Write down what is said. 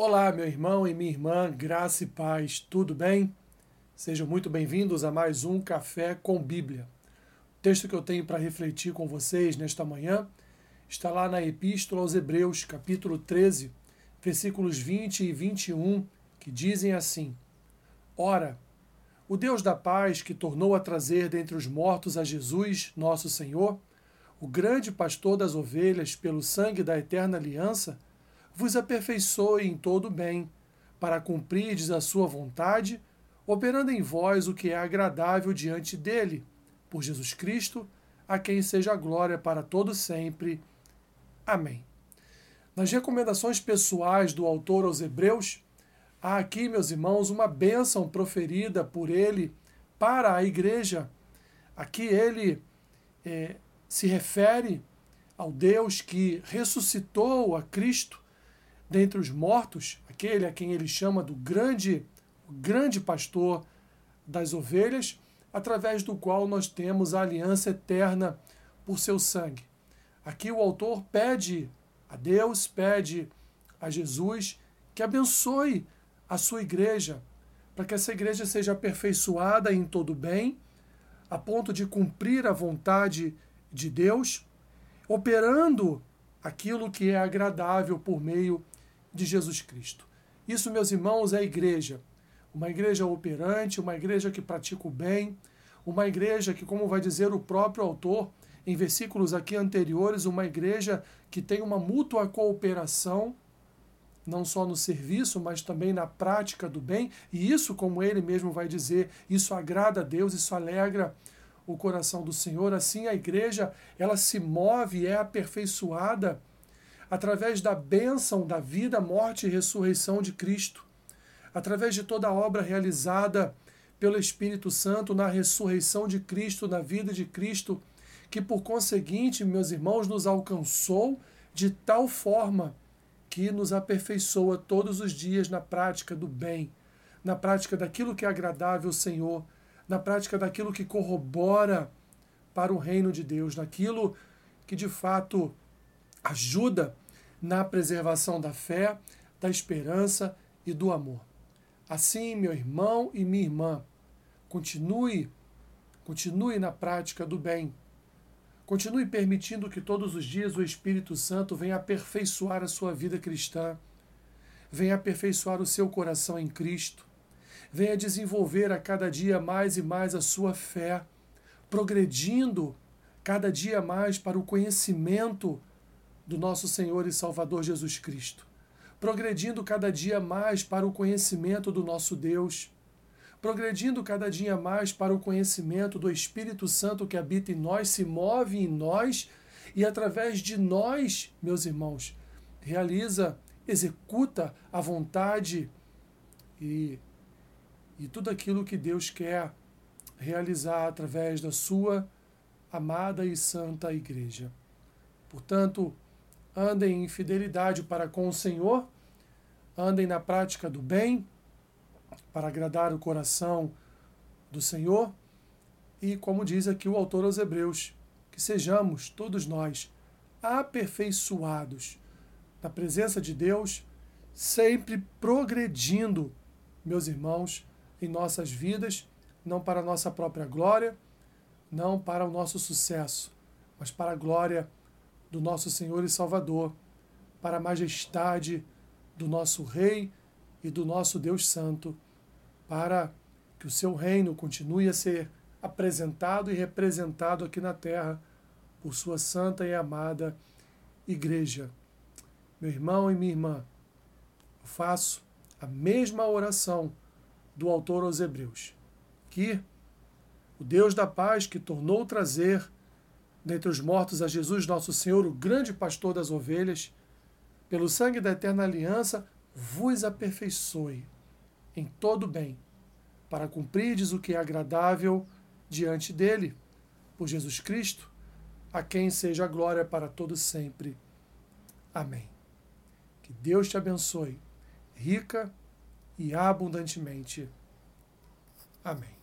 Olá, meu irmão e minha irmã, graça e paz, tudo bem? Sejam muito bem-vindos a mais um Café com Bíblia. O texto que eu tenho para refletir com vocês nesta manhã está lá na Epístola aos Hebreus, capítulo 13, versículos 20 e 21, que dizem assim: Ora, o Deus da paz que tornou a trazer dentre os mortos a Jesus, nosso Senhor, o grande pastor das ovelhas, pelo sangue da eterna aliança, vos aperfeiçoe em todo bem, para cumprirdes a sua vontade, operando em vós o que é agradável diante dele, por Jesus Cristo, a quem seja a glória para todo sempre. Amém. Nas recomendações pessoais do autor aos Hebreus, há aqui, meus irmãos, uma bênção proferida por ele para a igreja. Aqui ele é, se refere ao Deus que ressuscitou a Cristo dentre os mortos, aquele a quem ele chama do grande, grande pastor das ovelhas, através do qual nós temos a aliança eterna por seu sangue. Aqui o autor pede a Deus, pede a Jesus que abençoe a sua igreja, para que essa igreja seja aperfeiçoada em todo bem, a ponto de cumprir a vontade de Deus, operando aquilo que é agradável por meio de Jesus Cristo. Isso, meus irmãos, é a igreja. Uma igreja operante, uma igreja que pratica o bem, uma igreja que, como vai dizer o próprio autor, em versículos aqui anteriores, uma igreja que tem uma mútua cooperação, não só no serviço, mas também na prática do bem, e isso, como ele mesmo vai dizer, isso agrada a Deus, isso alegra o coração do Senhor. Assim, a igreja, ela se move, é aperfeiçoada através da bênção da vida, morte e ressurreição de Cristo, através de toda a obra realizada pelo Espírito Santo na ressurreição de Cristo, na vida de Cristo, que por conseguinte, meus irmãos, nos alcançou de tal forma que nos aperfeiçoa todos os dias na prática do bem, na prática daquilo que é agradável ao Senhor, na prática daquilo que corrobora para o reino de Deus, naquilo que de fato ajuda na preservação da fé, da esperança e do amor. Assim, meu irmão e minha irmã, continue, continue na prática do bem. Continue permitindo que todos os dias o Espírito Santo venha aperfeiçoar a sua vida cristã, venha aperfeiçoar o seu coração em Cristo, venha desenvolver a cada dia mais e mais a sua fé, progredindo cada dia mais para o conhecimento do nosso Senhor e Salvador Jesus Cristo, progredindo cada dia mais para o conhecimento do nosso Deus, progredindo cada dia mais para o conhecimento do Espírito Santo que habita em nós, se move em nós e através de nós, meus irmãos, realiza, executa a vontade e, e tudo aquilo que Deus quer realizar através da sua amada e santa igreja. Portanto, andem em fidelidade para com o Senhor, andem na prática do bem, para agradar o coração do Senhor, e como diz aqui o autor aos Hebreus, que sejamos todos nós aperfeiçoados na presença de Deus, sempre progredindo, meus irmãos, em nossas vidas, não para a nossa própria glória, não para o nosso sucesso, mas para a glória do nosso Senhor e Salvador, para a majestade do nosso Rei e do nosso Deus Santo, para que o seu reino continue a ser apresentado e representado aqui na terra por sua santa e amada Igreja. Meu irmão e minha irmã, eu faço a mesma oração do autor aos Hebreus, que o Deus da paz que tornou trazer dentre os mortos a Jesus, nosso Senhor, o grande pastor das ovelhas, pelo sangue da eterna aliança, vos aperfeiçoe em todo bem, para cumprirdes o que é agradável diante dele, por Jesus Cristo, a quem seja a glória para todos sempre. Amém. Que Deus te abençoe, rica e abundantemente. Amém.